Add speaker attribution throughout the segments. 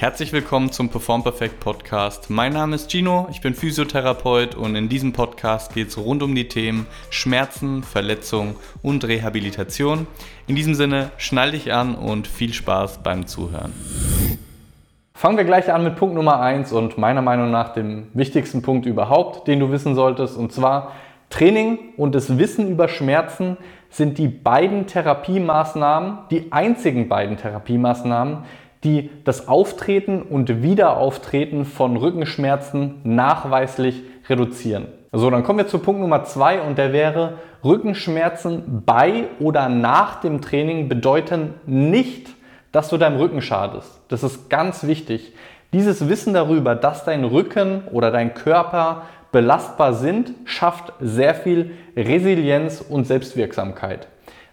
Speaker 1: Herzlich willkommen zum Perform Perfect Podcast. Mein Name ist Gino, ich bin Physiotherapeut und in diesem Podcast geht es rund um die Themen Schmerzen, Verletzung und Rehabilitation. In diesem Sinne, schnall dich an und viel Spaß beim Zuhören.
Speaker 2: Fangen wir gleich an mit Punkt Nummer 1 und meiner Meinung nach dem wichtigsten Punkt überhaupt, den du wissen solltest, und zwar Training und das Wissen über Schmerzen sind die beiden Therapiemaßnahmen, die einzigen beiden Therapiemaßnahmen, die das Auftreten und Wiederauftreten von Rückenschmerzen nachweislich reduzieren. So, dann kommen wir zu Punkt Nummer zwei und der wäre, Rückenschmerzen bei oder nach dem Training bedeuten nicht, dass du deinem Rücken schadest. Das ist ganz wichtig. Dieses Wissen darüber, dass dein Rücken oder dein Körper belastbar sind, schafft sehr viel Resilienz und Selbstwirksamkeit.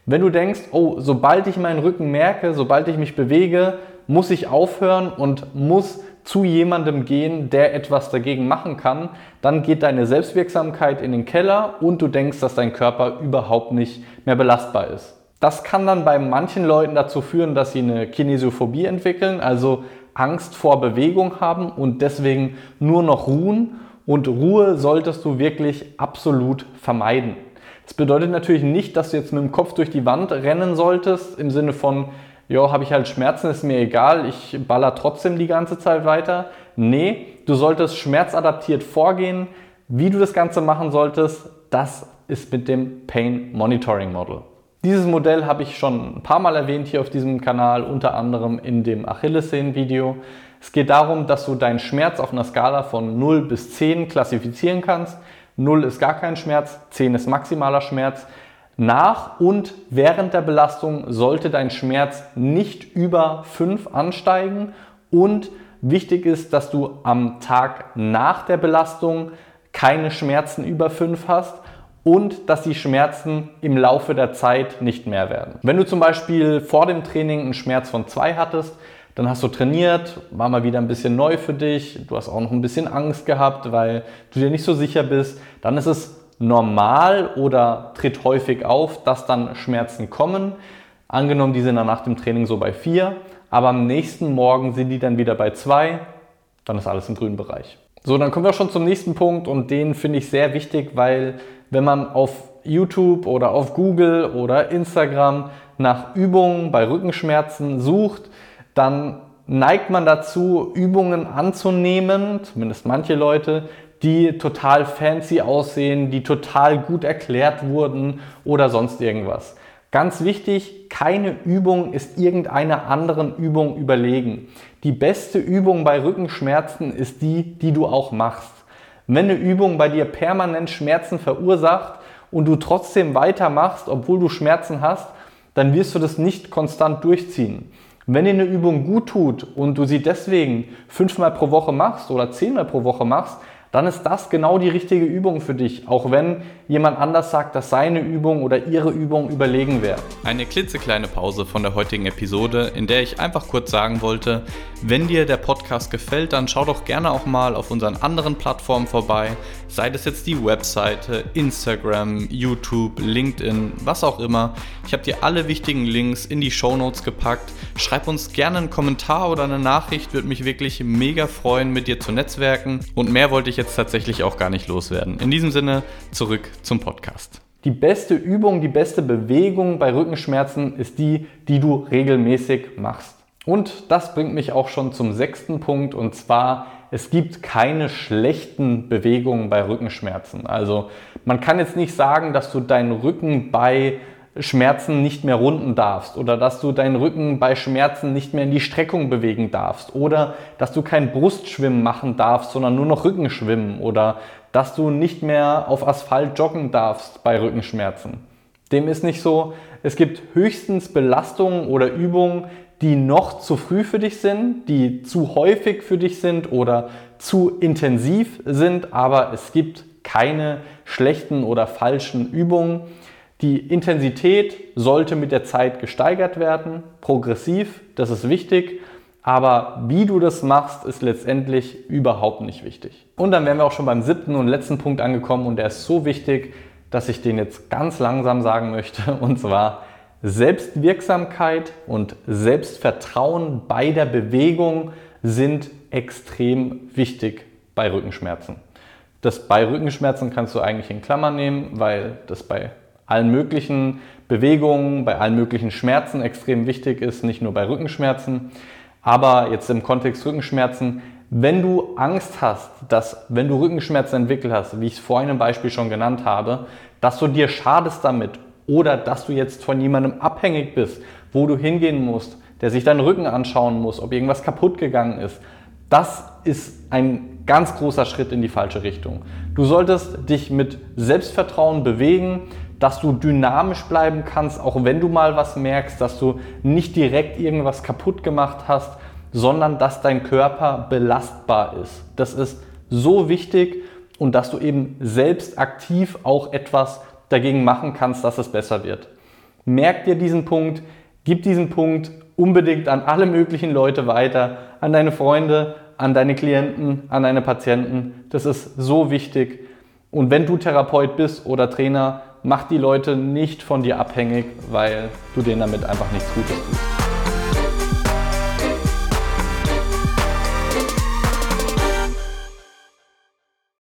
Speaker 2: Wenn du denkst, oh, sobald ich meinen Rücken merke, sobald ich mich bewege, muss ich aufhören und muss zu jemandem gehen, der etwas dagegen machen kann, dann geht deine Selbstwirksamkeit in den Keller und du denkst, dass dein Körper überhaupt nicht mehr belastbar ist. Das kann dann bei manchen Leuten dazu führen, dass sie eine Kinesiophobie entwickeln, also Angst vor Bewegung haben und deswegen nur noch ruhen. Und Ruhe solltest du wirklich absolut vermeiden. Das bedeutet natürlich nicht, dass du jetzt mit dem Kopf durch die Wand rennen solltest, im Sinne von, ja, habe ich halt Schmerzen, ist mir egal, ich baller trotzdem die ganze Zeit weiter. Nee, du solltest schmerzadaptiert vorgehen. Wie du das Ganze machen solltest, das ist mit dem Pain Monitoring Model. Dieses Modell habe ich schon ein paar Mal erwähnt hier auf diesem Kanal, unter anderem in dem Achillessehnen-Video. Es geht darum, dass du deinen Schmerz auf einer Skala von 0 bis 10 klassifizieren kannst. 0 ist gar kein Schmerz, 10 ist maximaler Schmerz. Nach und während der Belastung sollte dein Schmerz nicht über 5 ansteigen und wichtig ist, dass du am Tag nach der Belastung keine Schmerzen über 5 hast und dass die Schmerzen im Laufe der Zeit nicht mehr werden. Wenn du zum Beispiel vor dem Training einen Schmerz von 2 hattest, dann hast du trainiert, war mal wieder ein bisschen neu für dich, du hast auch noch ein bisschen Angst gehabt, weil du dir nicht so sicher bist, dann ist es normal oder tritt häufig auf, dass dann Schmerzen kommen. Angenommen, die sind dann nach dem Training so bei 4, aber am nächsten Morgen sind die dann wieder bei 2, dann ist alles im grünen Bereich. So, dann kommen wir schon zum nächsten Punkt und den finde ich sehr wichtig, weil wenn man auf YouTube oder auf Google oder Instagram nach Übungen bei Rückenschmerzen sucht, dann neigt man dazu, Übungen anzunehmen, zumindest manche Leute, die total fancy aussehen, die total gut erklärt wurden oder sonst irgendwas. Ganz wichtig, keine Übung ist irgendeiner anderen Übung überlegen. Die beste Übung bei Rückenschmerzen ist die, die du auch machst. Wenn eine Übung bei dir permanent Schmerzen verursacht und du trotzdem weitermachst, obwohl du Schmerzen hast, dann wirst du das nicht konstant durchziehen. Wenn dir eine Übung gut tut und du sie deswegen fünfmal pro Woche machst oder zehnmal pro Woche machst, dann ist das genau die richtige Übung für dich, auch wenn jemand anders sagt, dass seine Übung oder ihre Übung überlegen wäre.
Speaker 1: Eine klitzekleine Pause von der heutigen Episode, in der ich einfach kurz sagen wollte, wenn dir der Podcast gefällt, dann schau doch gerne auch mal auf unseren anderen Plattformen vorbei, sei das jetzt die Webseite, Instagram, YouTube, LinkedIn, was auch immer. Ich habe dir alle wichtigen Links in die Show Notes gepackt. Schreib uns gerne einen Kommentar oder eine Nachricht, würde mich wirklich mega freuen, mit dir zu netzwerken. Und mehr wollte ich jetzt tatsächlich auch gar nicht loswerden. In diesem Sinne, zurück zum Podcast.
Speaker 2: Die beste Übung, die beste Bewegung bei Rückenschmerzen ist die, die du regelmäßig machst. Und das bringt mich auch schon zum sechsten Punkt und zwar, es gibt keine schlechten Bewegungen bei Rückenschmerzen. Also man kann jetzt nicht sagen, dass du deinen Rücken bei Schmerzen nicht mehr runden darfst oder dass du deinen Rücken bei Schmerzen nicht mehr in die Streckung bewegen darfst oder dass du kein Brustschwimmen machen darfst, sondern nur noch Rückenschwimmen oder dass du nicht mehr auf Asphalt joggen darfst bei Rückenschmerzen. Dem ist nicht so. Es gibt höchstens Belastungen oder Übungen, die noch zu früh für dich sind, die zu häufig für dich sind oder zu intensiv sind, aber es gibt keine schlechten oder falschen Übungen. Die Intensität sollte mit der Zeit gesteigert werden, progressiv, das ist wichtig, aber wie du das machst, ist letztendlich überhaupt nicht wichtig. Und dann wären wir auch schon beim siebten und letzten Punkt angekommen und der ist so wichtig, dass ich den jetzt ganz langsam sagen möchte und zwar Selbstwirksamkeit und Selbstvertrauen bei der Bewegung sind extrem wichtig bei Rückenschmerzen. Das bei Rückenschmerzen kannst du eigentlich in Klammern nehmen, weil das bei allen möglichen Bewegungen, bei allen möglichen Schmerzen extrem wichtig ist, nicht nur bei Rückenschmerzen. Aber jetzt im Kontext Rückenschmerzen, wenn du Angst hast, dass wenn du Rückenschmerzen entwickelt hast, wie ich es vorhin im Beispiel schon genannt habe, dass du dir schadest damit oder dass du jetzt von jemandem abhängig bist, wo du hingehen musst, der sich deinen Rücken anschauen muss, ob irgendwas kaputt gegangen ist, das ist ein ganz großer Schritt in die falsche Richtung. Du solltest dich mit Selbstvertrauen bewegen, dass du dynamisch bleiben kannst, auch wenn du mal was merkst, dass du nicht direkt irgendwas kaputt gemacht hast, sondern dass dein Körper belastbar ist. Das ist so wichtig und dass du eben selbst aktiv auch etwas dagegen machen kannst, dass es besser wird. Merk dir diesen Punkt, gib diesen Punkt unbedingt an alle möglichen Leute weiter, an deine Freunde, an deine Klienten, an deine Patienten. Das ist so wichtig. Und wenn du Therapeut bist oder Trainer, mach die Leute nicht von dir abhängig, weil du denen damit einfach nichts Gutes tust.